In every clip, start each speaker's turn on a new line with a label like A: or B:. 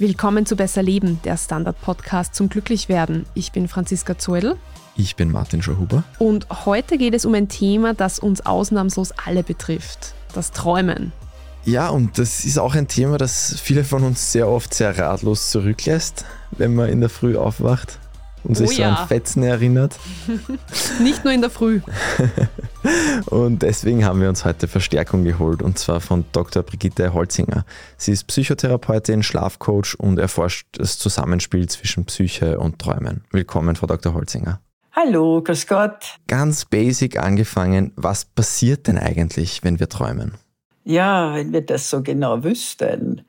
A: Willkommen zu Besser Leben, der Standard-Podcast zum Glücklichwerden. Ich bin Franziska Zoedl.
B: Ich bin Martin Schauhuber.
A: Und heute geht es um ein Thema, das uns ausnahmslos alle betrifft: das Träumen.
B: Ja, und das ist auch ein Thema, das viele von uns sehr oft sehr ratlos zurücklässt, wenn man in der Früh aufwacht und sich oh ja. so an Fetzen erinnert.
A: Nicht nur in der Früh.
B: und deswegen haben wir uns heute Verstärkung geholt und zwar von Dr. Brigitte Holzinger. Sie ist Psychotherapeutin, Schlafcoach und erforscht das Zusammenspiel zwischen Psyche und Träumen. Willkommen, Frau Dr. Holzinger.
C: Hallo, grüß Gott.
B: Ganz basic angefangen, was passiert denn eigentlich, wenn wir träumen?
C: Ja, wenn wir das so genau wüssten.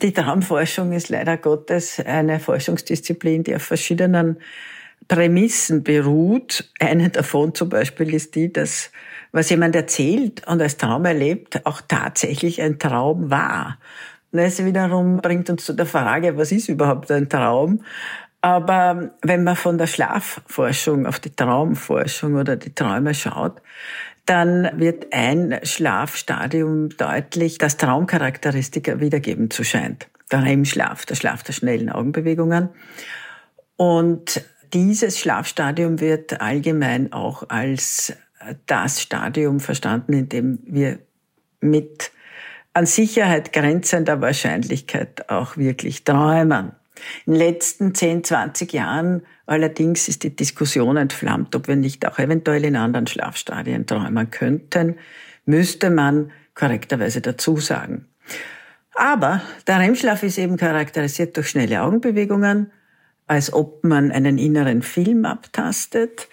C: Die Traumforschung ist leider Gottes eine Forschungsdisziplin, die auf verschiedenen Prämissen beruht. Eine davon zum Beispiel ist die, dass was jemand erzählt und als Traum erlebt, auch tatsächlich ein Traum war. Das wiederum bringt uns zu der Frage, was ist überhaupt ein Traum? Aber wenn man von der Schlafforschung auf die Traumforschung oder die Träume schaut, dann wird ein Schlafstadium deutlich, das Traumcharakteristika wiedergeben zu scheint. Der REM-Schlaf, der Schlaf der schnellen Augenbewegungen. Und dieses Schlafstadium wird allgemein auch als das Stadium verstanden, in dem wir mit an Sicherheit grenzender Wahrscheinlichkeit auch wirklich träumen. In den letzten 10, 20 Jahren allerdings ist die Diskussion entflammt, ob wir nicht auch eventuell in anderen Schlafstadien träumen könnten, müsste man korrekterweise dazu sagen. Aber der REM-Schlaf ist eben charakterisiert durch schnelle Augenbewegungen, als ob man einen inneren Film abtastet,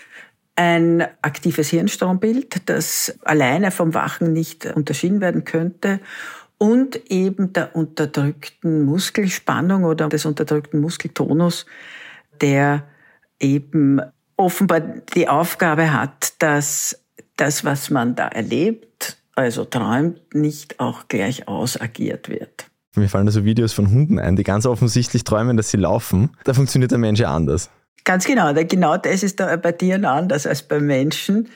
C: ein aktives Hirnstrombild, das alleine vom Wachen nicht unterschieden werden könnte und eben der unterdrückten Muskelspannung oder des unterdrückten Muskeltonus, der eben offenbar die Aufgabe hat, dass das, was man da erlebt, also träumt, nicht auch gleich ausagiert wird.
B: Mir fallen da so Videos von Hunden ein, die ganz offensichtlich träumen, dass sie laufen. Da funktioniert der Mensch ja anders.
C: Ganz genau. Genau das ist da bei Tieren anders als beim Menschen.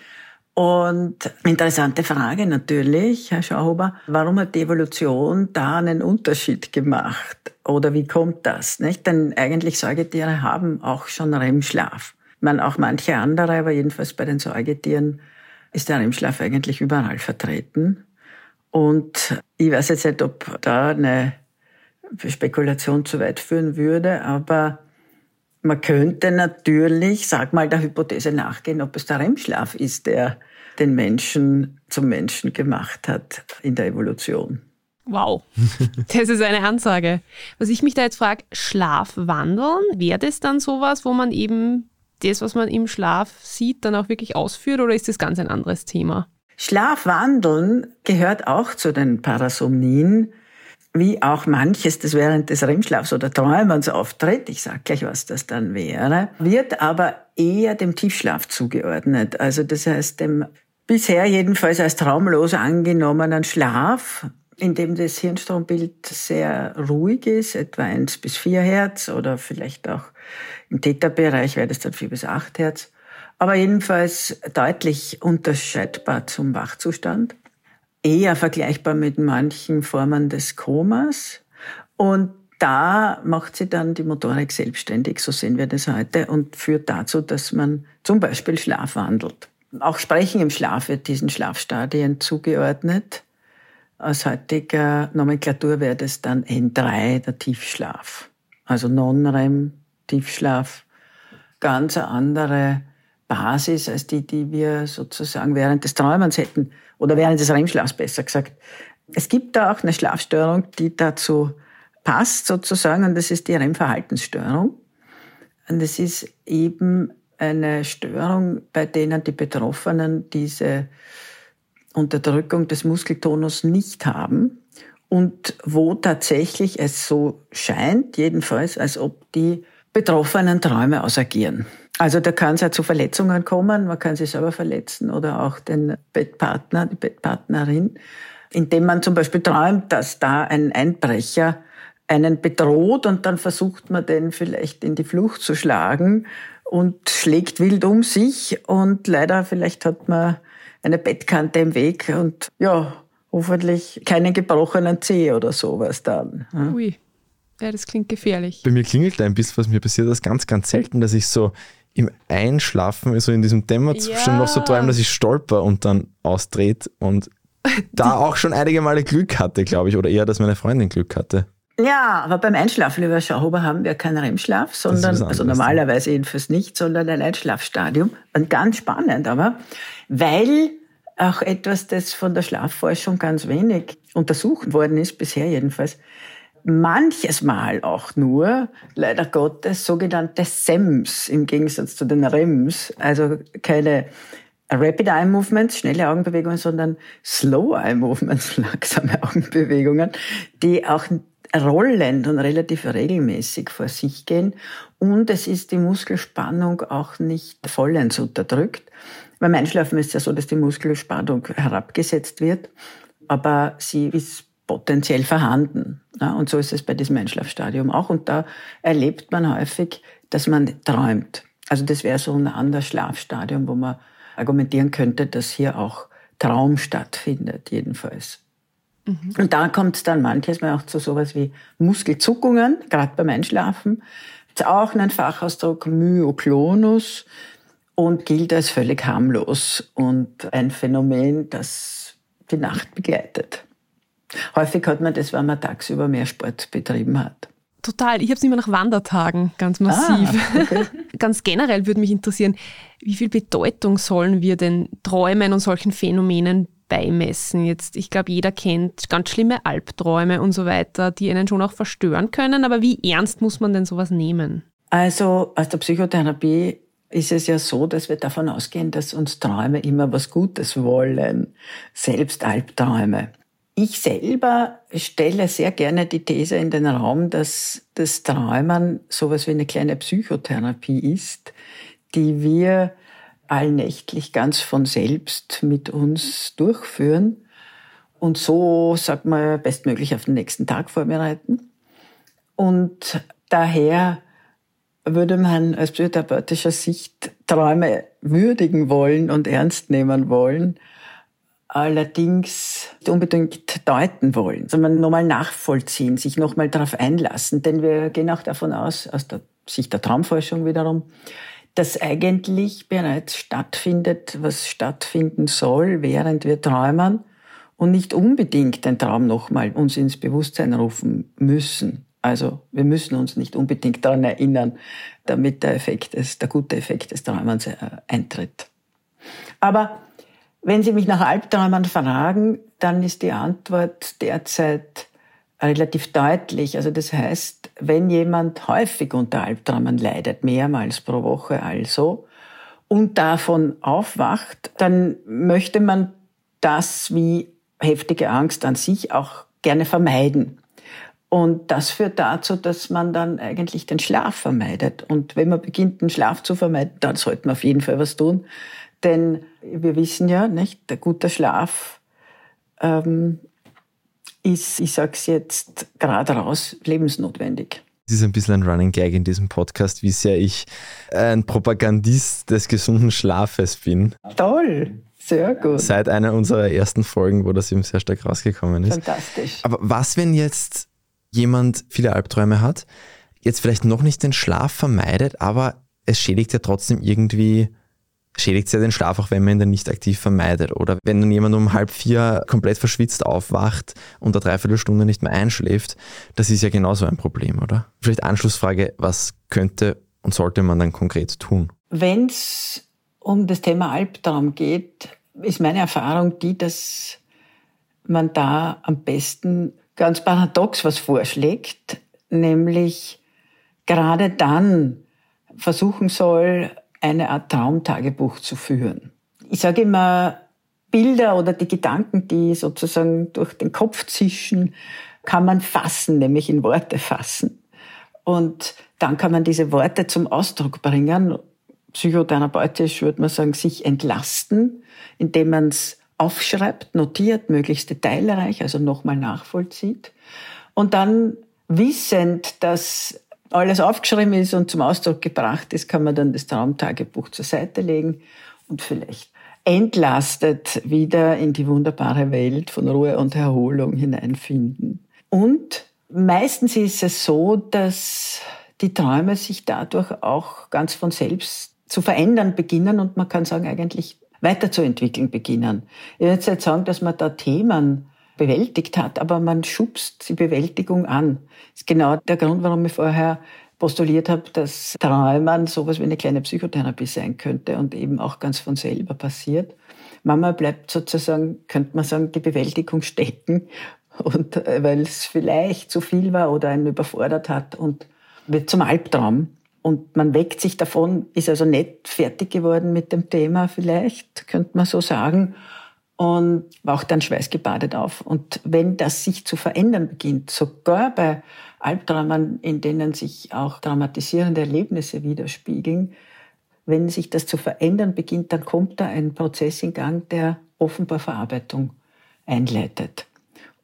C: Und interessante Frage natürlich, Herr Schauhuber, warum hat die Evolution da einen Unterschied gemacht? Oder wie kommt das? Nicht? Denn eigentlich Säugetiere haben auch schon REM-Schlaf. Man auch manche andere, aber jedenfalls bei den Säugetieren ist der REM-Schlaf eigentlich überall vertreten. Und ich weiß jetzt nicht, ob da eine Spekulation zu weit führen würde, aber man könnte natürlich, sag mal, der Hypothese nachgehen, ob es der REM-Schlaf ist, der den Menschen zum Menschen gemacht hat in der Evolution.
A: Wow, das ist eine Ansage. Was ich mich da jetzt frage, Schlafwandeln, wäre das dann sowas, wo man eben das, was man im Schlaf sieht, dann auch wirklich ausführt oder ist das ganz ein anderes Thema?
C: Schlafwandeln gehört auch zu den Parasomnien wie auch manches, das während des REM-Schlafs oder Träumens auftritt, ich sage gleich, was das dann wäre, wird aber eher dem Tiefschlaf zugeordnet. Also das heißt dem bisher jedenfalls als traumlos angenommenen Schlaf, in dem das Hirnstrombild sehr ruhig ist, etwa 1 bis 4 Hertz oder vielleicht auch im Theta-Bereich wäre das dann 4 bis 8 Hertz, aber jedenfalls deutlich unterscheidbar zum Wachzustand eher vergleichbar mit manchen Formen des Komas. Und da macht sie dann die Motorik selbstständig, so sehen wir das heute, und führt dazu, dass man zum Beispiel Schlaf wandelt. Auch Sprechen im Schlaf wird diesen Schlafstadien zugeordnet. Aus heutiger Nomenklatur wäre das dann N3, der Tiefschlaf. Also Non-REM, Tiefschlaf. Ganz andere Basis als die, die wir sozusagen während des Träumens hätten oder während des REM-Schlafs besser gesagt. Es gibt da auch eine Schlafstörung, die dazu passt sozusagen, und das ist die REM-Verhaltensstörung. Und es ist eben eine Störung, bei denen die Betroffenen diese Unterdrückung des Muskeltonus nicht haben und wo tatsächlich es so scheint, jedenfalls, als ob die Betroffenen Träume ausagieren. Also da kann es ja zu Verletzungen kommen, man kann sich selber verletzen oder auch den Bettpartner, die Bettpartnerin, indem man zum Beispiel träumt, dass da ein Einbrecher einen bedroht und dann versucht man den vielleicht in die Flucht zu schlagen und schlägt wild um sich und leider vielleicht hat man eine Bettkante im Weg und ja, hoffentlich keinen gebrochenen Zeh oder sowas dann.
A: Ui. Ja, das klingt gefährlich.
B: Bei mir klingelt da ein bisschen, was mir passiert das ganz, ganz selten, dass ich so im Einschlafen, so in diesem Dämmerzustand
A: Ja.
B: noch so träume, dass ich stolper und dann ausdreht und da auch schon einige Male Glück hatte, glaube ich, oder eher, dass meine Freundin Glück hatte.
C: Ja, aber beim Einschlafen, lieber Schauhuber, haben wir keinen REM-Schlaf, sondern, also
B: anderes,
C: normalerweise jedenfalls nicht, sondern ein Einschlafstadium. Und ganz spannend aber, weil auch etwas, das von der Schlafforschung ganz wenig untersucht worden ist, bisher jedenfalls, manches Mal auch nur, leider Gottes, sogenannte SEMs im Gegensatz zu den REMs, also keine Rapid Eye Movements, schnelle Augenbewegungen, sondern Slow Eye Movements, langsame Augenbewegungen, die auch rollend und relativ regelmäßig vor sich gehen. Und es ist die Muskelspannung auch nicht vollends unterdrückt. Beim Einschlafen ist es ja so, dass die Muskelspannung herabgesetzt wird, aber sie ist potenziell vorhanden. Ja, und so ist es bei diesem Einschlafstadium auch. Und da erlebt man häufig, dass man träumt. Also das wäre so ein anderes Schlafstadium, wo man argumentieren könnte, dass hier auch Traum stattfindet, jedenfalls. Und da kommt es dann manches Mal auch zu sowas wie Muskelzuckungen, gerade beim Einschlafen. Ist auch ein Fachausdruck Myoklonus und gilt als völlig harmlos und ein Phänomen, das die Nacht begleitet. Häufig hat man das, wenn man tagsüber mehr Sport betrieben hat.
A: Total. Ich habe es immer nach Wandertagen, ganz massiv.
C: Ah, okay.
A: ganz generell würde mich interessieren, wie viel Bedeutung sollen wir den Träumen und solchen Phänomenen beimessen? Jetzt, ich glaube, jeder kennt ganz schlimme Albträume und so weiter, die einen schon auch verstören können. Aber wie ernst muss man denn sowas nehmen?
C: Also aus der Psychotherapie ist es ja so, dass wir davon ausgehen, dass uns Träume immer was Gutes wollen, selbst Albträume. Ich selber stelle sehr gerne die These in den Raum, dass das Träumen sowas wie eine kleine Psychotherapie ist, die wir allnächtlich ganz von selbst mit uns durchführen und so, sag mal, bestmöglich auf den nächsten Tag vorbereiten. Und daher würde man aus psychotherapeutischer Sicht Träume würdigen wollen und ernst nehmen wollen, allerdings nicht unbedingt deuten wollen, sondern nochmal nachvollziehen, sich nochmal darauf einlassen. Denn wir gehen auch davon aus, aus der Sicht der Traumforschung wiederum, dass eigentlich bereits stattfindet, was stattfinden soll, während wir träumen und nicht unbedingt den Traum nochmal uns ins Bewusstsein rufen müssen. Also wir müssen uns nicht unbedingt daran erinnern, damit der Effekt des, der gute Effekt des Träumens äh, eintritt. Aber wenn Sie mich nach Albträumen fragen, dann ist die Antwort derzeit relativ deutlich. Also das heißt, wenn jemand häufig unter Albträumen leidet, mehrmals pro Woche also, und davon aufwacht, dann möchte man das wie heftige Angst an sich auch gerne vermeiden. Und das führt dazu, dass man dann eigentlich den Schlaf vermeidet. Und wenn man beginnt, den Schlaf zu vermeiden, dann sollte man auf jeden Fall was tun. Denn wir wissen ja, nicht, der gute Schlaf ähm, ist, ich sag's jetzt gerade raus, lebensnotwendig.
B: Es ist ein bisschen ein Running Gag in diesem Podcast, wie sehr ich ein Propagandist des gesunden Schlafes bin.
C: Toll, sehr gut,
B: Seit einer unserer ersten Folgen, wo das eben sehr stark rausgekommen ist.
C: fantastisch.
B: Aber was, wenn jetzt jemand viele Albträume hat, jetzt vielleicht noch nicht den Schlaf vermeidet, aber es schädigt ja trotzdem irgendwie, schädigt ja den Schlaf, auch wenn man ihn dann nicht aktiv vermeidet. Oder wenn dann jemand um halb vier komplett verschwitzt aufwacht und eine Dreiviertelstunde nicht mehr einschläft, das ist ja genauso ein Problem, oder? Vielleicht Anschlussfrage, was könnte und sollte man dann konkret tun?
C: Wenn es um das Thema Albtraum geht, ist meine Erfahrung die, dass man da am besten ganz paradox was vorschlägt, nämlich gerade dann versuchen soll, eine Art Traumtagebuch zu führen. Ich sage immer, Bilder oder die Gedanken, die sozusagen durch den Kopf zischen, kann man fassen, nämlich in Worte fassen. Und dann kann man diese Worte zum Ausdruck bringen. Psychotherapeutisch würde man sagen, sich entlasten, indem man es aufschreibt, notiert, möglichst detailreich, also nochmal nachvollzieht. Und dann wissend, dass alles aufgeschrieben ist und zum Ausdruck gebracht ist, kann man dann das Traumtagebuch zur Seite legen und vielleicht entlastet wieder in die wunderbare Welt von Ruhe und Erholung hineinfinden. Und meistens ist es so, dass die Träume sich dadurch auch ganz von selbst zu verändern beginnen und man kann sagen, eigentlich weiterzuentwickeln beginnen. Ich würde jetzt sagen, dass man da Themen bewältigt hat, aber man schubst die Bewältigung an. Das ist genau der Grund, warum ich vorher postuliert habe, dass Träumen sowas wie eine kleine Psychotherapie sein könnte und eben auch ganz von selber passiert. Mama bleibt sozusagen, könnte man sagen, die Bewältigung stecken und äh, weil es vielleicht zu viel war oder einen überfordert hat und wird zum Albtraum. Und man weckt sich davon, ist also nicht fertig geworden mit dem Thema vielleicht, könnte man so sagen, und wacht dann schweißgebadet auf. Und wenn das sich zu verändern beginnt, sogar bei Albträumen, in denen sich auch traumatisierende Erlebnisse widerspiegeln, wenn sich das zu verändern beginnt, dann kommt da ein Prozess in Gang, der offenbar Verarbeitung einleitet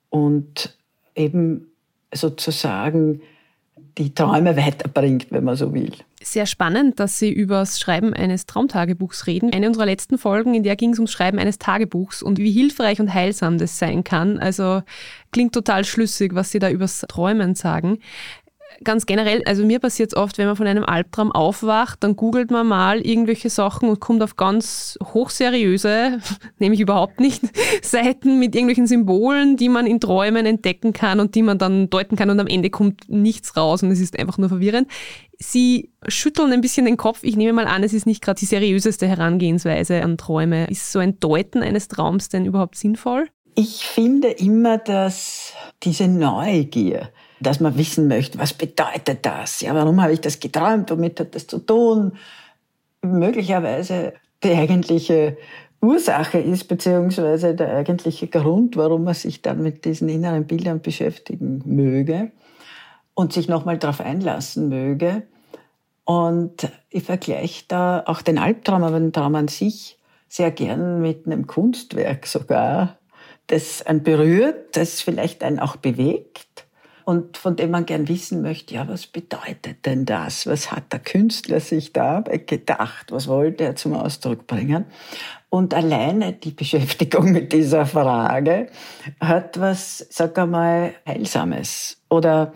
C: und eben sozusagen die Träume weiterbringt, wenn man so will.
A: Sehr spannend, dass Sie über das Schreiben eines Traumtagebuchs reden. Eine unserer letzten Folgen, in der ging es ums Schreiben eines Tagebuchs und wie hilfreich und heilsam das sein kann. Also klingt total schlüssig, was Sie da übers Träumen sagen ganz generell, also mir passiert es oft, wenn man von einem Albtraum aufwacht, dann googelt man mal irgendwelche Sachen und kommt auf ganz hochseriöse, nämlich überhaupt nicht, Seiten mit irgendwelchen Symbolen, die man in Träumen entdecken kann und die man dann deuten kann und am Ende kommt nichts raus und es ist einfach nur verwirrend. Sie schütteln ein bisschen den Kopf. Ich nehme mal an, es ist nicht gerade die seriöseste Herangehensweise an Träume. Ist so ein Deuten eines Traums denn überhaupt sinnvoll?
C: Ich finde immer, dass diese Neugier, dass man wissen möchte, was bedeutet das? Ja, warum habe ich das geträumt? Womit hat das zu tun? Möglicherweise die eigentliche Ursache ist, beziehungsweise der eigentliche Grund, warum man sich dann mit diesen inneren Bildern beschäftigen möge und sich nochmal darauf einlassen möge. Und ich vergleiche da auch den Albtraum, aber den Traum an sich sehr gern mit einem Kunstwerk sogar, das einen berührt, das vielleicht einen auch bewegt und von dem man gern wissen möchte, ja, was bedeutet denn das? Was hat der Künstler sich dabei gedacht? Was wollte er zum Ausdruck bringen? Und alleine die Beschäftigung mit dieser Frage hat was, sag einmal, Heilsames oder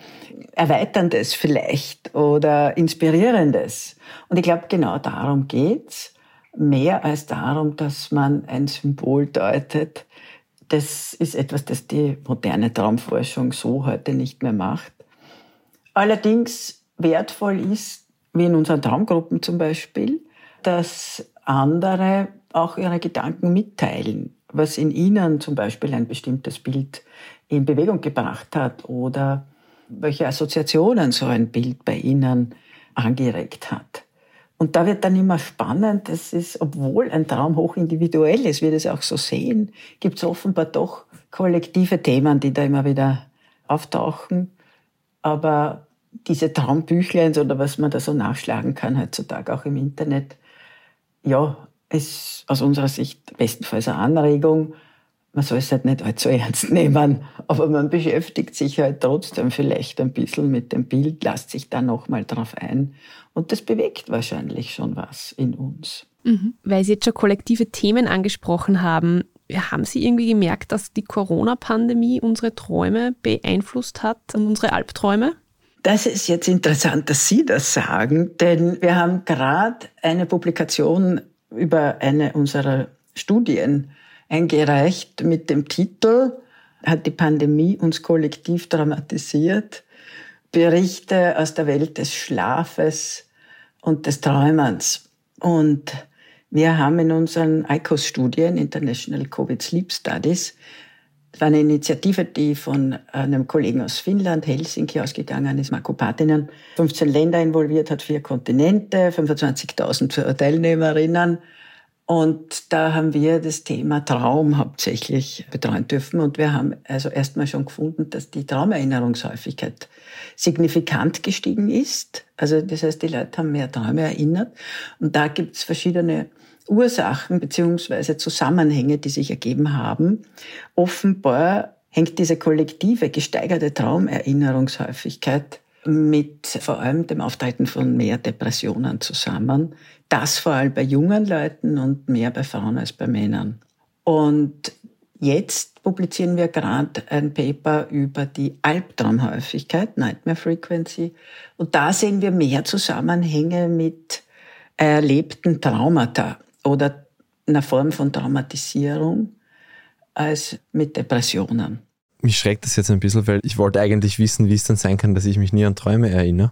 C: Erweiterndes vielleicht oder Inspirierendes. Und ich glaube, genau darum geht's. Mehr als darum, dass man ein Symbol deutet, das ist etwas, das die moderne Traumforschung so heute nicht mehr macht. Allerdings wertvoll ist, wie in unseren Traumgruppen zum Beispiel, dass andere auch ihre Gedanken mitteilen, was in ihnen zum Beispiel ein bestimmtes Bild in Bewegung gebracht hat oder welche Assoziationen so ein Bild bei ihnen angeregt hat. Und da wird dann immer spannend, das ist, obwohl ein Traum hoch individuell ist, wir das auch so sehen, gibt es offenbar doch kollektive Themen, die da immer wieder auftauchen. Aber diese Traumbüchleins oder was man da so nachschlagen kann heutzutage auch im Internet, ja, ist aus unserer Sicht bestenfalls eine Anregung, man soll es halt nicht allzu ernst nehmen, aber man beschäftigt sich halt trotzdem vielleicht ein bisschen mit dem Bild, lässt sich da nochmal drauf ein und das bewegt wahrscheinlich schon was in uns.
A: Mhm. Weil Sie jetzt schon kollektive Themen angesprochen haben, haben Sie irgendwie gemerkt, dass die Corona-Pandemie unsere Träume beeinflusst hat und unsere Albträume?
C: Das ist jetzt interessant, dass Sie das sagen, denn wir haben gerade eine Publikation über eine unserer Studien eingereicht mit dem Titel Hat die Pandemie uns kollektiv dramatisiert? Berichte aus der Welt des Schlafes und des Träumens. Und wir haben in unseren ICOS-Studien, International Covid Sleep Studies, eine Initiative, die von einem Kollegen aus Finnland, Helsinki, ausgegangen ist, Marco Patinen, 15 Länder involviert hat, vier Kontinente, 25.000 Teilnehmerinnen und da haben wir das Thema Traum hauptsächlich betreuen dürfen. Und wir haben also erstmal schon gefunden, dass die Traumerinnerungshäufigkeit signifikant gestiegen ist. Also das heißt, die Leute haben mehr Träume erinnert. Und da gibt es verschiedene Ursachen beziehungsweise Zusammenhänge, die sich ergeben haben. Offenbar hängt diese kollektive gesteigerte Traumerinnerungshäufigkeit mit vor allem dem Auftreten von mehr Depressionen zusammen. Das vor allem bei jungen Leuten und mehr bei Frauen als bei Männern. Und jetzt publizieren wir gerade ein Paper über die Albtraumhäufigkeit, Nightmare Frequency. Und da sehen wir mehr Zusammenhänge mit erlebten Traumata oder einer Form von Traumatisierung als mit Depressionen.
B: Mich schreckt das jetzt ein bisschen, weil ich wollte eigentlich wissen, wie es dann sein kann, dass ich mich nie an Träume erinnere.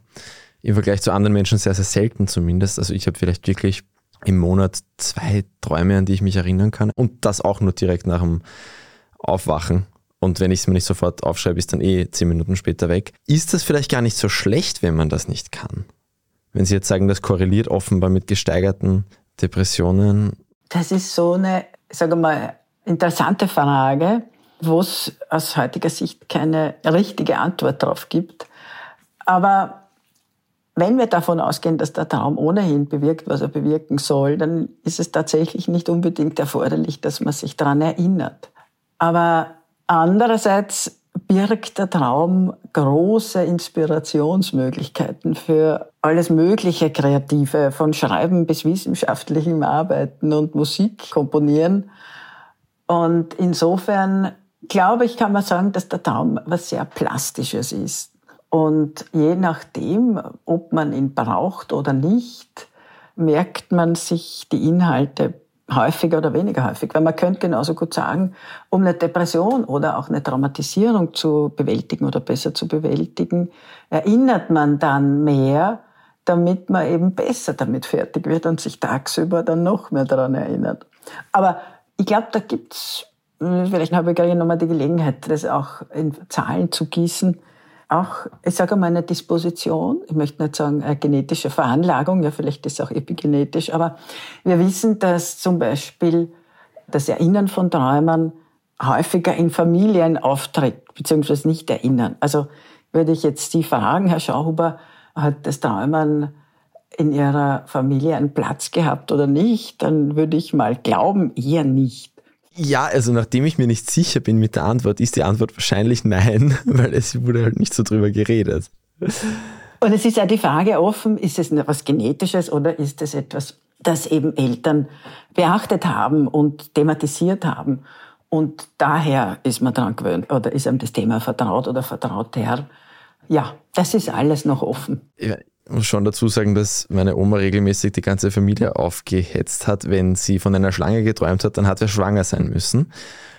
B: Im Vergleich zu anderen Menschen sehr, sehr selten zumindest. Also ich habe vielleicht wirklich im Monat zwei Träume, an die ich mich erinnern kann. Und das auch nur direkt nach dem Aufwachen. Und wenn ich es mir nicht sofort aufschreibe, ist dann eh zehn Minuten später weg. Ist das vielleicht gar nicht so schlecht, wenn man das nicht kann? Wenn Sie jetzt sagen, das korreliert offenbar mit gesteigerten Depressionen.
C: Das ist so eine, sage mal, interessante Frage, wo es aus heutiger Sicht keine richtige Antwort drauf gibt. Aber wenn wir davon ausgehen, dass der Traum ohnehin bewirkt, was er bewirken soll, dann ist es tatsächlich nicht unbedingt erforderlich, dass man sich daran erinnert. Aber andererseits birgt der Traum große Inspirationsmöglichkeiten für alles mögliche Kreative, von Schreiben bis wissenschaftlichem Arbeiten und Musik komponieren. Und insofern glaube ich, kann man sagen, dass der Traum was sehr Plastisches ist. Und je nachdem, ob man ihn braucht oder nicht, merkt man sich die Inhalte häufiger oder weniger häufig. Weil man könnte genauso gut sagen, um eine Depression oder auch eine Traumatisierung zu bewältigen oder besser zu bewältigen, erinnert man dann mehr, damit man eben besser damit fertig wird und sich tagsüber dann noch mehr daran erinnert. Aber ich glaube, da gibt's vielleicht habe ich gerade nochmal die Gelegenheit, das auch in Zahlen zu gießen auch, ich sage mal, eine Disposition, ich möchte nicht sagen eine genetische Veranlagung, ja vielleicht ist es auch epigenetisch, aber wir wissen, dass zum Beispiel das Erinnern von Träumen häufiger in Familien auftritt, beziehungsweise nicht erinnern. Also würde ich jetzt Sie fragen, Herr Schauhuber, hat das Träumen in Ihrer Familie einen Platz gehabt oder nicht, dann würde ich mal glauben, eher nicht.
B: Ja, also nachdem ich mir nicht sicher bin mit der Antwort, ist die Antwort wahrscheinlich nein, weil es wurde halt nicht so drüber geredet.
C: Und es ist ja die Frage offen, ist es etwas Genetisches oder ist es etwas, das eben Eltern beachtet haben und thematisiert haben. Und daher ist man dran gewöhnt oder ist einem das Thema vertraut oder vertraut her. Ja, das ist alles noch offen.
B: Muss schon dazu sagen, dass meine Oma regelmäßig die ganze Familie aufgehetzt hat. Wenn sie von einer Schlange geträumt hat, dann hat er schwanger sein müssen.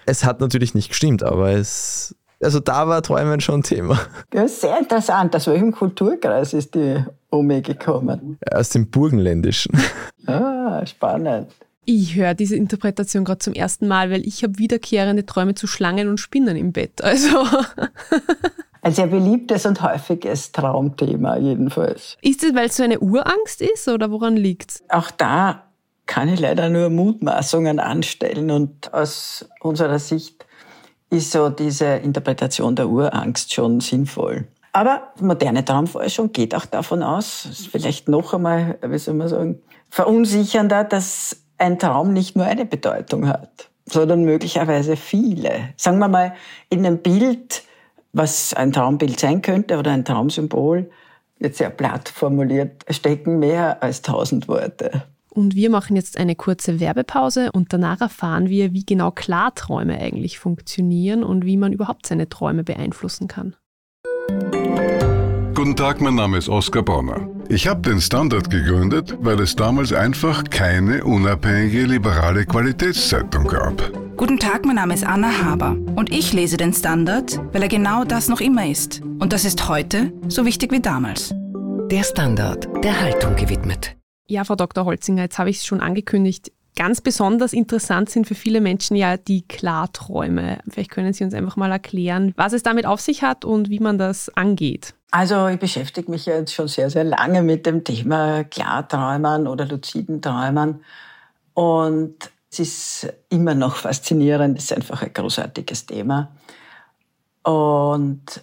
B: Es hat natürlich nicht gestimmt, aber es, also da war Träumen schon Thema.
C: Ja, sehr interessant. Aus welchem Kulturkreis ist die Omi gekommen?
B: Aus dem Burgenländischen.
C: Ah, spannend.
A: Ich höre diese Interpretation gerade zum ersten Mal, weil ich habe wiederkehrende Träume zu Schlangen und Spinnen im Bett. Also
C: Ein sehr beliebtes und häufiges Traumthema jedenfalls.
A: Ist es, weil es so eine Urangst ist oder woran liegt es?
C: Auch da kann ich leider nur Mutmaßungen anstellen und aus unserer Sicht ist so diese Interpretation der Urangst schon sinnvoll. Aber moderne Traumforschung geht auch davon aus, ist vielleicht noch einmal, wie soll man sagen, verunsichernder, dass ein Traum nicht nur eine Bedeutung hat, sondern möglicherweise viele. Sagen wir mal, in einem Bild was ein Traumbild sein könnte oder ein Traumsymbol, jetzt sehr platt formuliert, stecken mehr als tausend Worte.
A: Und wir machen jetzt eine kurze Werbepause und danach erfahren wir, wie genau Klarträume eigentlich funktionieren und wie man überhaupt seine Träume beeinflussen kann.
D: Guten Tag, mein Name ist Oskar Bonner. Ich habe den Standard gegründet, weil es damals einfach keine unabhängige liberale Qualitätszeitung gab.
E: Guten Tag, mein Name ist Anna Haber und ich lese den Standard, weil er genau das noch immer ist. Und das ist heute so wichtig wie damals.
F: Der Standard, der Haltung gewidmet.
A: Ja, Frau Dr. Holzinger, jetzt habe ich es schon angekündigt. Ganz besonders interessant sind für viele Menschen ja die Klarträume. Vielleicht können Sie uns einfach mal erklären, was es damit auf sich hat und wie man das angeht.
C: Also ich beschäftige mich jetzt schon sehr, sehr lange mit dem Thema Klarträumen oder luziden Träumen. Und es ist immer noch faszinierend, es ist einfach ein großartiges Thema. Und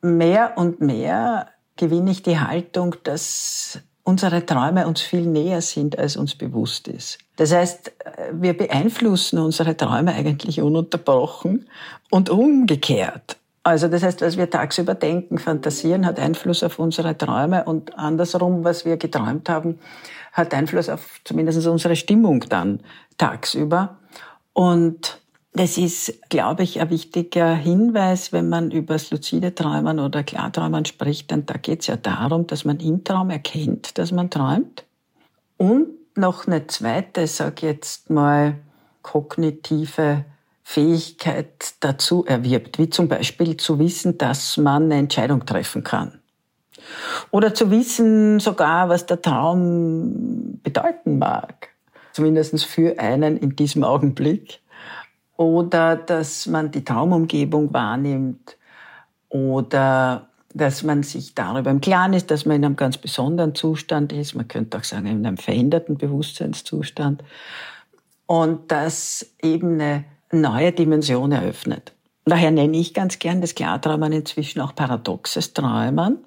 C: mehr und mehr gewinne ich die Haltung, dass unsere Träume uns viel näher sind, als uns bewusst ist. Das heißt, wir beeinflussen unsere Träume eigentlich ununterbrochen und umgekehrt. Also das heißt, was wir tagsüber denken, fantasieren, hat Einfluss auf unsere Träume und andersrum, was wir geträumt haben, hat Einfluss auf zumindest unsere Stimmung dann tagsüber. Und Das ist, glaube ich, ein wichtiger Hinweis, wenn man über das luzide Träumen oder Klarträumen spricht, denn da geht es ja darum, dass man im Traum erkennt, dass man träumt. Und noch eine zweite, sag jetzt mal, kognitive Fähigkeit dazu erwirbt, wie zum Beispiel zu wissen, dass man eine Entscheidung treffen kann. Oder zu wissen sogar, was der Traum bedeuten mag. Zumindest für einen in diesem Augenblick oder dass man die Traumumgebung wahrnimmt oder dass man sich darüber im Klaren ist, dass man in einem ganz besonderen Zustand ist. Man könnte auch sagen, in einem veränderten Bewusstseinszustand. Und das eben eine neue Dimension eröffnet. Daher nenne ich ganz gern das Klarträumen inzwischen auch paradoxes Träumen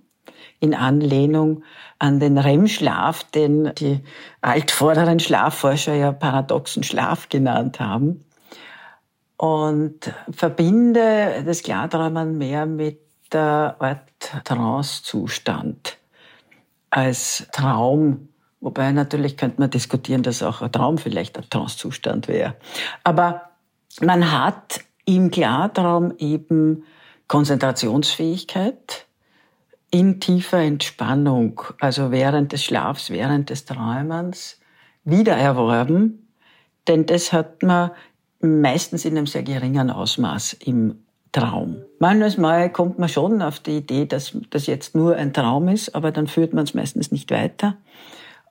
C: in Anlehnung an den REM-Schlaf, den die altvorderen Schlafforscher ja paradoxen Schlaf genannt haben und verbinde das Klarträumen mehr mit der Art Trance-Zustand als Traum. Wobei natürlich könnte man diskutieren, dass auch ein Traum vielleicht ein Trance-Zustand wäre. Aber man hat im Klartraum eben Konzentrationsfähigkeit in tiefer Entspannung, also während des Schlafs, während des Träumens, wieder erworben. Denn das hat man meistens in einem sehr geringen Ausmaß im Traum. Manchmal kommt man schon auf die Idee, dass das jetzt nur ein Traum ist, aber dann führt man es meistens nicht weiter.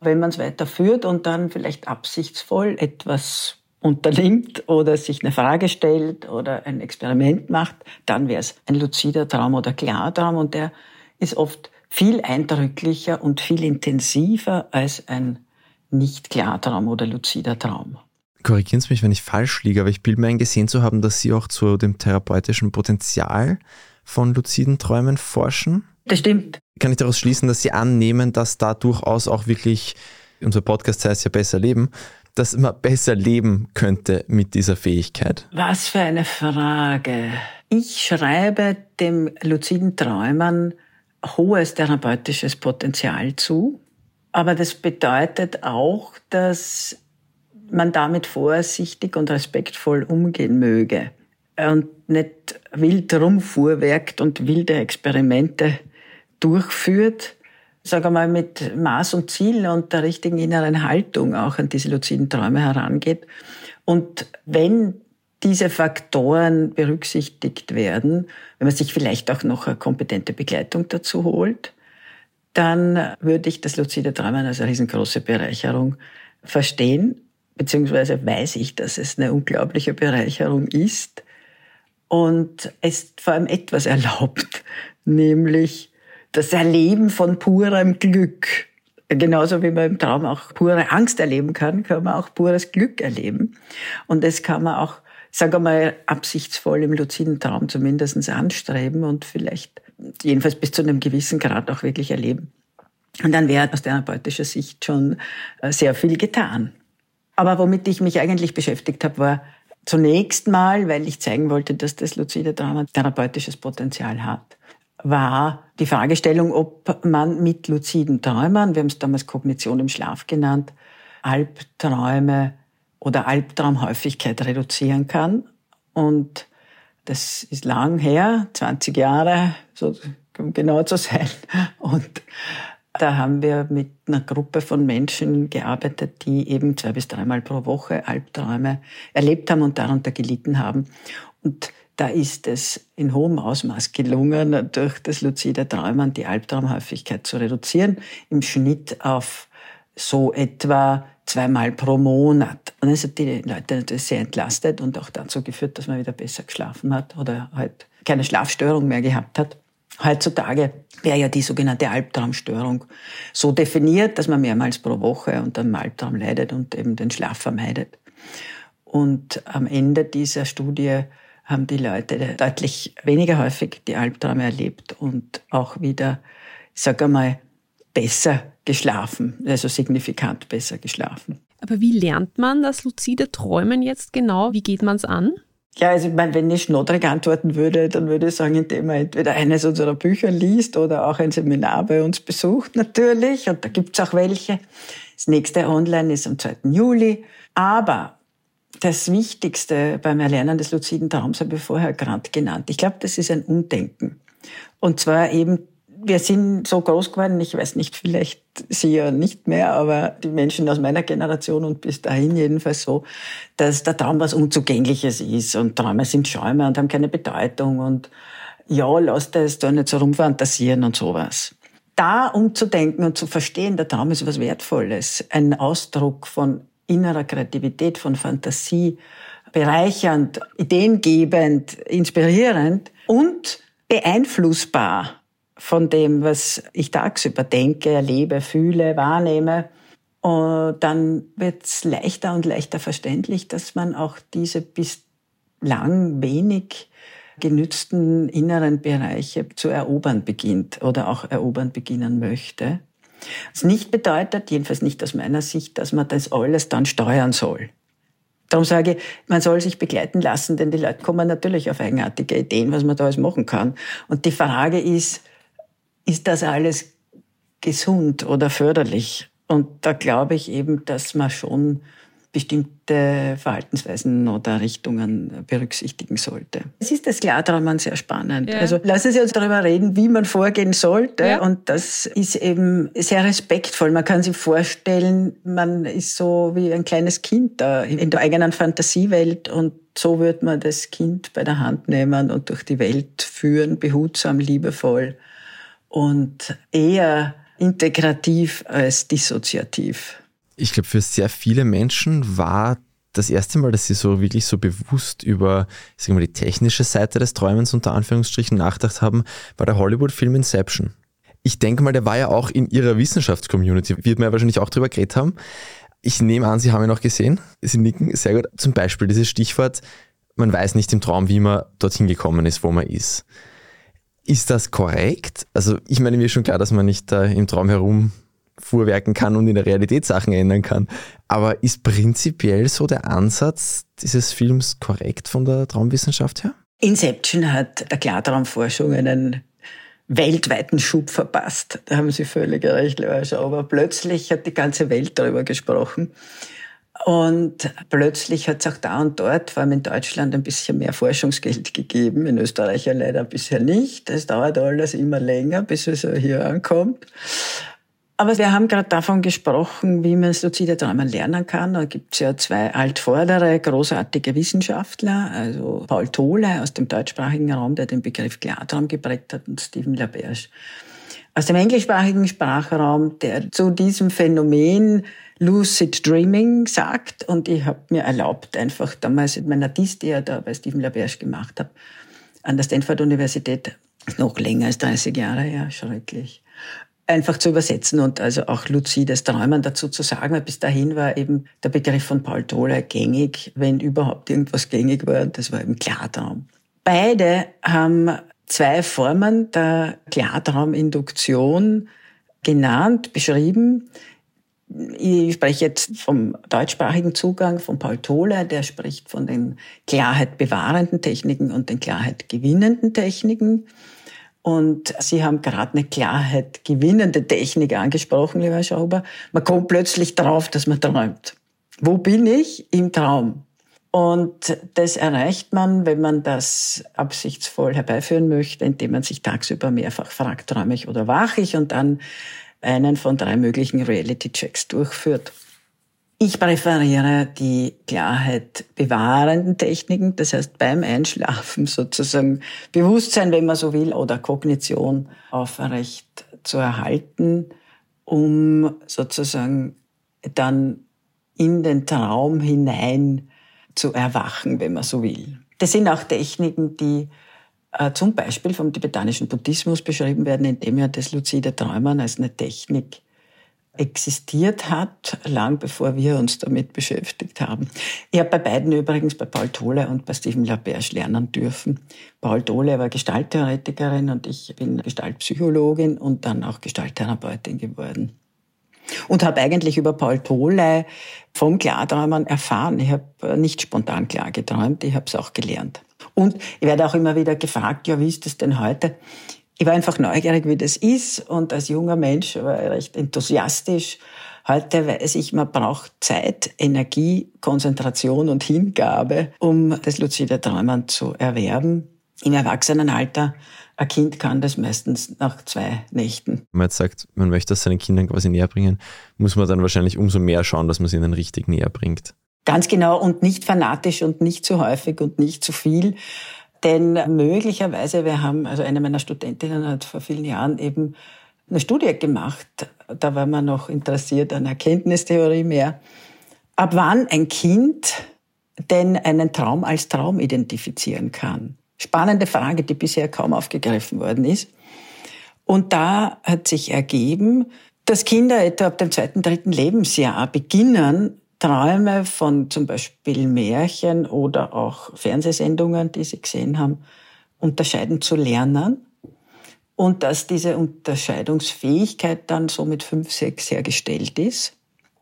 C: Wenn man es weiterführt und dann vielleicht absichtsvoll etwas unternimmt oder sich eine Frage stellt oder ein Experiment macht, dann wäre es ein luzider Traum oder Klartraum und der ist oft viel eindrücklicher und viel intensiver als ein nicht Klartraum oder luzider Traum
B: korrigieren Sie mich, wenn ich falsch liege, aber ich bilde mir ein, gesehen zu haben, dass Sie auch zu dem therapeutischen Potenzial von luziden Träumen forschen.
C: Das stimmt.
B: Kann ich daraus schließen, dass Sie annehmen, dass da durchaus auch wirklich, unser Podcast heißt ja besser leben, dass man besser leben könnte mit dieser Fähigkeit?
C: Was für eine Frage. Ich schreibe dem luziden Träumen hohes therapeutisches Potenzial zu. Aber das bedeutet auch, dass man damit vorsichtig und respektvoll umgehen möge und nicht wild rumfuhrwerkt und wilde Experimente durchführt, sage mal, mit Maß und Ziel und der richtigen inneren Haltung auch an diese luziden Träume herangeht. Und wenn diese Faktoren berücksichtigt werden, wenn man sich vielleicht auch noch eine kompetente Begleitung dazu holt, dann würde ich das luzide Träumen als eine riesengroße Bereicherung verstehen beziehungsweise weiß ich, dass es eine unglaubliche Bereicherung ist und es vor allem etwas erlaubt, nämlich das Erleben von purem Glück. Genauso wie man im Traum auch pure Angst erleben kann, kann man auch pures Glück erleben. Und das kann man auch, sagen wir mal, absichtsvoll im luziden Traum zumindest anstreben und vielleicht jedenfalls bis zu einem gewissen Grad auch wirklich erleben. Und dann wäre aus therapeutischer Sicht schon äh, sehr viel getan. Aber womit ich mich eigentlich beschäftigt habe, war zunächst mal, weil ich zeigen wollte, dass das luzide Drama therapeutisches Potenzial hat, war die Fragestellung, ob man mit luziden Träumen, wir haben es damals Kognition im Schlaf genannt, Albträume oder Albtraumhäufigkeit reduzieren kann. Und das ist lang her, 20 Jahre, so um genau zu sein. Und da haben wir mit einer Gruppe von Menschen gearbeitet, die eben zwei bis dreimal pro Woche Albträume erlebt haben und darunter gelitten haben. Und da ist es in hohem Ausmaß gelungen, durch das luzide Träumen die Albtraumhäufigkeit zu reduzieren, im Schnitt auf so etwa zweimal pro Monat. Und das hat die Leute natürlich sehr entlastet und auch dazu geführt, dass man wieder besser geschlafen hat oder halt keine Schlafstörung mehr gehabt hat. Heutzutage wäre ja die sogenannte Albtraumstörung so definiert, dass man mehrmals pro Woche unter einem Albtraum leidet und eben den Schlaf vermeidet. Und am Ende dieser Studie haben die Leute deutlich weniger häufig die Albträume erlebt und auch wieder, ich sage einmal, besser geschlafen, also signifikant besser geschlafen.
A: Aber wie lernt man das luzide Träumen jetzt genau? Wie geht man es an?
C: Ja, also ich meine, wenn ich schnoddrig antworten würde, dann würde ich sagen, indem man entweder eines unserer Bücher liest oder auch ein Seminar bei uns besucht natürlich. Und da gibt's auch welche. Das nächste online ist am 2. Juli. Aber das Wichtigste beim Erlernen des luziden Traums habe ich vorher gerade genannt. Ich glaube, das ist ein Umdenken. Und zwar eben, wir sind so groß geworden, ich weiß nicht, vielleicht Sie ja nicht mehr, aber die Menschen aus meiner Generation und bis dahin jedenfalls so, dass der Traum was Unzugängliches ist. Und Träume sind Schäume und haben keine Bedeutung. Und ja, lass das da nicht so rumfantasieren und sowas. Da umzudenken und zu verstehen, der Traum ist was Wertvolles, ein Ausdruck von innerer Kreativität, von Fantasie, bereichernd, ideengebend, inspirierend und beeinflussbar von dem, was ich tagsüber denke, erlebe, fühle, wahrnehme. Und dann wird es leichter und leichter verständlich, dass man auch diese bislang wenig genützten inneren Bereiche zu erobern beginnt oder auch erobern beginnen möchte. Was nicht bedeutet, jedenfalls nicht aus meiner Sicht, dass man das alles dann steuern soll. Darum sage ich, man soll sich begleiten lassen, denn die Leute kommen natürlich auf eigenartige Ideen, was man da alles machen kann. Und die Frage ist, ist das alles gesund oder förderlich? Und da glaube ich eben, dass man schon bestimmte Verhaltensweisen oder Richtungen berücksichtigen sollte. Es ist das Klarträumen sehr spannend. Ja. Also lassen Sie uns darüber reden, wie man vorgehen sollte. Ja. Und das ist eben sehr respektvoll. Man kann sich vorstellen, man ist so wie ein kleines Kind da in der eigenen Fantasiewelt und so wird man das Kind bei der Hand nehmen und durch die Welt führen, behutsam, liebevoll und eher integrativ als dissoziativ
B: ich glaube, für sehr viele Menschen war das erste Mal, dass sie so wirklich so bewusst über ich sag mal, die technische Seite des Träumens unter Anführungsstrichen nachgedacht haben, war der Hollywood-Film Inception. Ich denke mal, der war ja auch in ihrer Wissenschaftscommunity, wird man ja wahrscheinlich auch drüber geredet haben. Ich nehme an, Sie haben ihn noch gesehen. Sie nicken sehr gut. Zum Beispiel dieses Stichwort, man weiß nicht im Traum, wie man dorthin gekommen ist, wo man ist. Ist das korrekt? Also ich meine, mir ist schon klar, dass man nicht da im Traum herum fuhrwerken kann und in der Realität Sachen ändern kann. Aber ist prinzipiell so der Ansatz dieses Films korrekt von der Traumwissenschaft her?
C: Inception hat der Klartraumforschung einen weltweiten Schub verpasst. Da haben Sie völlig recht, Aber plötzlich hat die ganze Welt darüber gesprochen. Und plötzlich hat es auch da und dort, vor allem in Deutschland, ein bisschen mehr Forschungsgeld gegeben. In Österreich ja leider bisher nicht. Es dauert alles immer länger, bis es hier ankommt. Aber wir haben gerade davon gesprochen, wie man luzide Träumen lernen kann. Da gibt es ja zwei altvordere, großartige Wissenschaftler, also Paul Tole aus dem deutschsprachigen Raum, der den Begriff Klartraum geprägt hat, und Stephen Laberge aus dem englischsprachigen Sprachraum, der zu diesem Phänomen Lucid Dreaming sagt. Und ich habe mir erlaubt, einfach damals in meiner Dies, die ich da bei Stephen Laberge gemacht habe, an der Stanford-Universität, noch länger als 30 Jahre her, schrecklich einfach zu übersetzen und also auch luzides Träumen dazu zu sagen, weil bis dahin war eben der Begriff von Paul Toller gängig, wenn überhaupt irgendwas gängig war, das war eben Klartraum. Beide haben zwei Formen der Klartrauminduktion genannt, beschrieben. Ich spreche jetzt vom deutschsprachigen Zugang von Paul Toller, der spricht von den Klarheit bewahrenden Techniken und den Klarheit gewinnenden Techniken. Und Sie haben gerade eine Klarheit gewinnende Technik angesprochen, lieber Schauber. Man kommt plötzlich drauf, dass man träumt. Wo bin ich? Im Traum. Und das erreicht man, wenn man das absichtsvoll herbeiführen möchte, indem man sich tagsüber mehrfach fragt, träume ich oder wache ich und dann einen von drei möglichen Reality-Checks durchführt. Ich präferiere die Klarheit bewahrenden Techniken, das heißt beim Einschlafen sozusagen Bewusstsein, wenn man so will, oder Kognition aufrecht zu erhalten, um sozusagen dann in den Traum hinein zu erwachen, wenn man so will. Das sind auch Techniken, die äh, zum Beispiel vom tibetanischen Buddhismus beschrieben werden, indem ja das luzide Träumen als eine Technik existiert hat, lang bevor wir uns damit beschäftigt haben. Ich habe bei beiden übrigens, bei Paul Tole und bei Stephen Laberge lernen dürfen. Paul Tole war Gestalttheoretikerin und ich bin Gestaltpsychologin und dann auch Gestalttherapeutin geworden. Und habe eigentlich über Paul Tole vom Klarträumen erfahren. Ich habe nicht spontan klar geträumt, ich habe es auch gelernt. Und ich werde auch immer wieder gefragt, ja, wie ist das denn heute? Ich war einfach neugierig, wie das ist und als junger Mensch war ich recht enthusiastisch. Heute weiß ich, man braucht Zeit, Energie, Konzentration und Hingabe, um das luzide Träumen zu erwerben. Im Erwachsenenalter, ein Kind kann das meistens nach zwei Nächten.
B: Wenn man jetzt sagt, man möchte das seinen Kindern quasi näher bringen, muss man dann wahrscheinlich umso mehr schauen, dass man es ihnen richtig näher bringt.
C: Ganz genau und nicht fanatisch und nicht zu häufig und nicht zu viel. Denn möglicherweise, wir haben, also eine meiner Studentinnen hat vor vielen Jahren eben eine Studie gemacht, da war man noch interessiert an Erkenntnistheorie mehr, ab wann ein Kind denn einen Traum als Traum identifizieren kann. Spannende Frage, die bisher kaum aufgegriffen worden ist. Und da hat sich ergeben, dass Kinder etwa ab dem zweiten, dritten Lebensjahr beginnen, Träume von zum Beispiel Märchen oder auch Fernsehsendungen, die sie gesehen haben, unterscheiden zu lernen. Und dass diese Unterscheidungsfähigkeit dann so mit fünf, sechs hergestellt ist.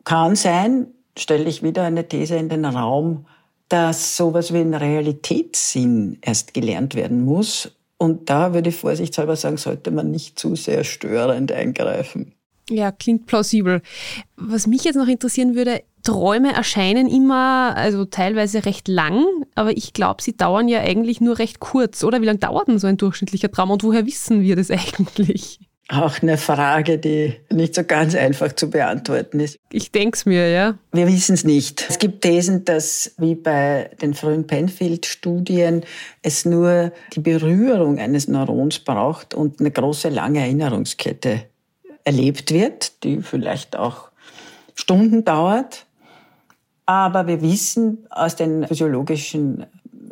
C: Kann sein, stelle ich wieder eine These in den Raum, dass sowas wie ein Realitätssinn erst gelernt werden muss. Und da würde ich vorsichtshalber sagen, sollte man nicht zu sehr störend eingreifen.
A: Ja, klingt plausibel. Was mich jetzt noch interessieren würde, Träume erscheinen immer, also teilweise recht lang, aber ich glaube, sie dauern ja eigentlich nur recht kurz. Oder wie lange dauert denn so ein durchschnittlicher Traum und woher wissen wir das eigentlich?
C: Auch eine Frage, die nicht so ganz einfach zu beantworten ist.
A: Ich denke es mir, ja.
C: Wir wissen es nicht. Es gibt Thesen, dass wie bei den frühen Penfield-Studien es nur die Berührung eines Neurons braucht und eine große, lange Erinnerungskette erlebt wird, die vielleicht auch Stunden dauert. Aber wir wissen aus den physiologischen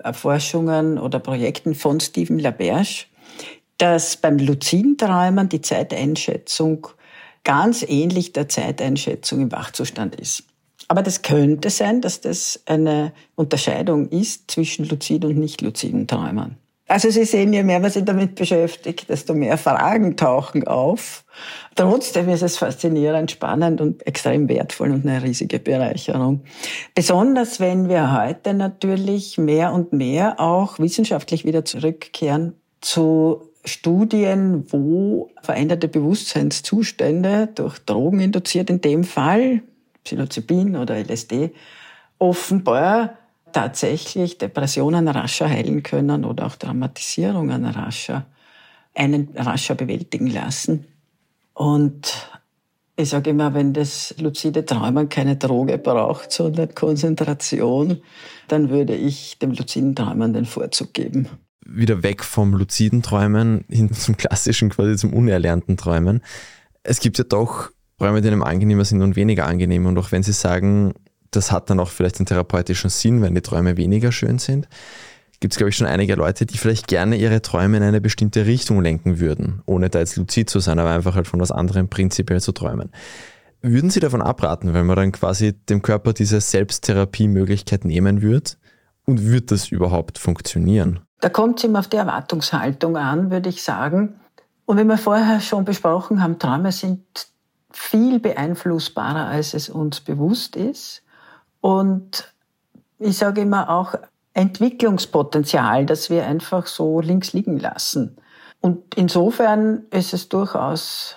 C: Erforschungen oder Projekten von Stephen LaBerge, dass beim luziden Träumen die Zeiteinschätzung ganz ähnlich der Zeiteinschätzung im Wachzustand ist. Aber das könnte sein, dass das eine Unterscheidung ist zwischen luzid und nicht luziden Träumen. Also Sie sehen, je mehr man sich damit beschäftigt, desto mehr Fragen tauchen auf. Trotzdem ist es faszinierend, spannend und extrem wertvoll und eine riesige Bereicherung. Besonders wenn wir heute natürlich mehr und mehr auch wissenschaftlich wieder zurückkehren zu Studien, wo veränderte Bewusstseinszustände durch Drogen induziert, in dem Fall Psilocybin oder LSD, offenbar tatsächlich Depressionen rascher heilen können oder auch Dramatisierungen rascher, einen rascher bewältigen lassen. Und ich sage immer, wenn das luzide Träumen keine Droge braucht, sondern Konzentration, dann würde ich dem luziden Träumen den Vorzug geben.
B: Wieder weg vom luziden Träumen hin zum klassischen, quasi zum unerlernten Träumen. Es gibt ja doch Träume, die einem angenehmer sind und weniger angenehm. Und auch wenn Sie sagen, das hat dann auch vielleicht einen therapeutischen Sinn, wenn die Träume weniger schön sind. Gibt es, glaube ich, schon einige Leute, die vielleicht gerne ihre Träume in eine bestimmte Richtung lenken würden, ohne da jetzt luzid zu sein, aber einfach halt von was anderem prinzipiell zu träumen. Würden Sie davon abraten, wenn man dann quasi dem Körper diese Selbsttherapiemöglichkeit nehmen würde? Und wird das überhaupt funktionieren?
C: Da kommt es immer auf die Erwartungshaltung an, würde ich sagen. Und wie wir vorher schon besprochen haben, Träume sind viel beeinflussbarer, als es uns bewusst ist. Und ich sage immer auch Entwicklungspotenzial, das wir einfach so links liegen lassen. Und insofern ist es durchaus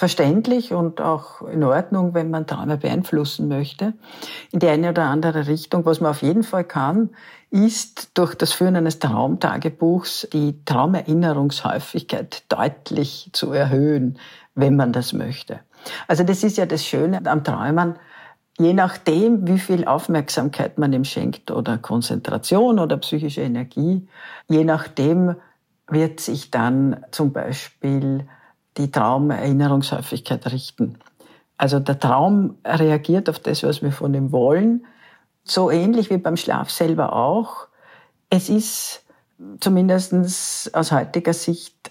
C: verständlich und auch in Ordnung, wenn man Träume beeinflussen möchte, in die eine oder andere Richtung. Was man auf jeden Fall kann, ist durch das Führen eines Traumtagebuchs die Traumerinnerungshäufigkeit deutlich zu erhöhen, wenn man das möchte. Also das ist ja das Schöne am Träumen, je nachdem, wie viel Aufmerksamkeit man ihm schenkt oder Konzentration oder psychische Energie, je nachdem wird sich dann zum Beispiel die Traumerinnerungshäufigkeit richten. Also der Traum reagiert auf das, was wir von ihm wollen, so ähnlich wie beim Schlaf selber auch. Es ist zumindest aus heutiger Sicht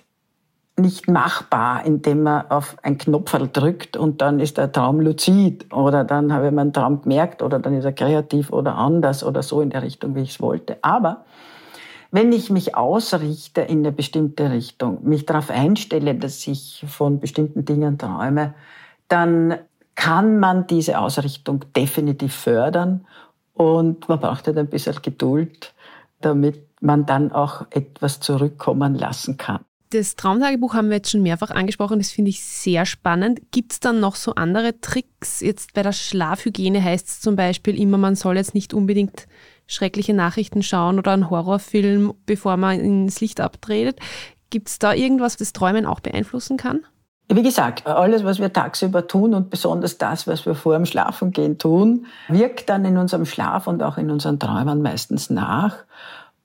C: nicht machbar, indem man auf ein Knopf drückt und dann ist der Traum luzid oder dann habe ich meinen Traum gemerkt oder dann ist er kreativ oder anders oder so in der Richtung, wie ich es wollte. Aber wenn ich mich ausrichte in eine bestimmte Richtung, mich darauf einstelle, dass ich von bestimmten Dingen träume, dann kann man diese Ausrichtung definitiv fördern und man braucht halt ein bisschen Geduld, damit man dann auch etwas zurückkommen lassen kann.
A: Das Traumtagebuch haben wir jetzt schon mehrfach angesprochen, das finde ich sehr spannend. Gibt es dann noch so andere Tricks? Jetzt bei der Schlafhygiene heißt es zum Beispiel immer, man soll jetzt nicht unbedingt schreckliche Nachrichten schauen oder einen Horrorfilm, bevor man ins Licht abtretet. Gibt es da irgendwas, das Träumen auch beeinflussen kann?
C: Wie gesagt, alles, was wir tagsüber tun und besonders das, was wir vor dem Schlafengehen tun, wirkt dann in unserem Schlaf und auch in unseren Träumen meistens nach.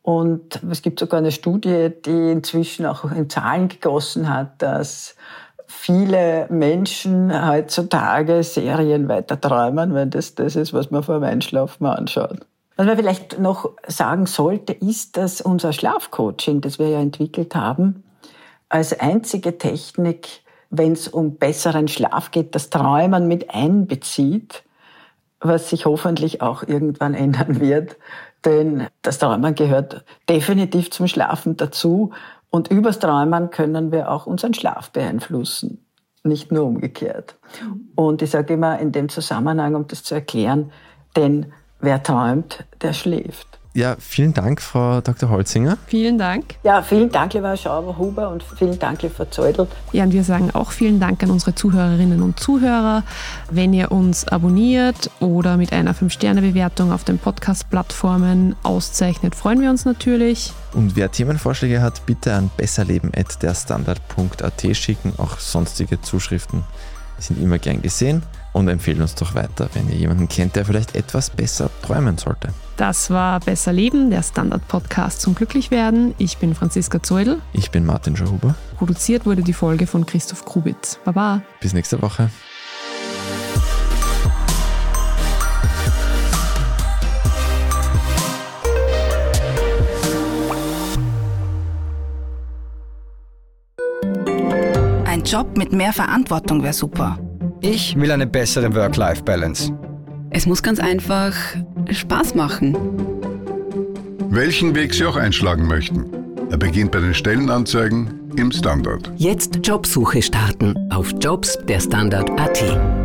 C: Und es gibt sogar eine Studie, die inzwischen auch in Zahlen gegossen hat, dass viele Menschen heutzutage Serien weiter träumen, weil das das ist, was man vor dem Einschlafen anschaut. Was man vielleicht noch sagen sollte, ist, dass unser Schlafcoaching, das wir ja entwickelt haben, als einzige Technik, wenn es um besseren Schlaf geht, das Träumen mit einbezieht, was sich hoffentlich auch irgendwann ändern wird. Denn das Träumen gehört definitiv zum Schlafen dazu. Und übers Träumen können wir auch unseren Schlaf beeinflussen, nicht nur umgekehrt. Und ich sage immer in dem Zusammenhang, um das zu erklären, denn wer träumt, der schläft.
B: Ja, vielen Dank, Frau Dr. Holzinger.
A: Vielen Dank.
C: Ja, vielen Dank, lieber Schauber-Huber und vielen Dank, lieber Zeudel.
A: Ja, und wir sagen auch vielen Dank an unsere Zuhörerinnen und Zuhörer. Wenn ihr uns abonniert oder mit einer 5-Sterne-Bewertung auf den Podcast-Plattformen auszeichnet, freuen wir uns natürlich.
B: Und wer Themenvorschläge hat, bitte an besserleben.derstandard.at schicken. Auch sonstige Zuschriften sind immer gern gesehen und empfehlen uns doch weiter, wenn ihr jemanden kennt, der vielleicht etwas besser träumen sollte.
A: Das war Besser Leben, der Standard-Podcast zum Glücklichwerden. Ich bin Franziska Zeudel.
B: Ich bin Martin Schauhuber.
A: Produziert wurde die Folge von Christoph Krubitz. Baba.
B: Bis nächste Woche.
E: Ein Job mit mehr Verantwortung wäre super.
G: Ich will eine bessere Work-Life-Balance.
H: Es muss ganz einfach Spaß machen.
D: Welchen Weg Sie auch einschlagen möchten. Er beginnt bei den Stellenanzeigen im Standard.
F: Jetzt Jobsuche starten auf Jobs der Standard.at.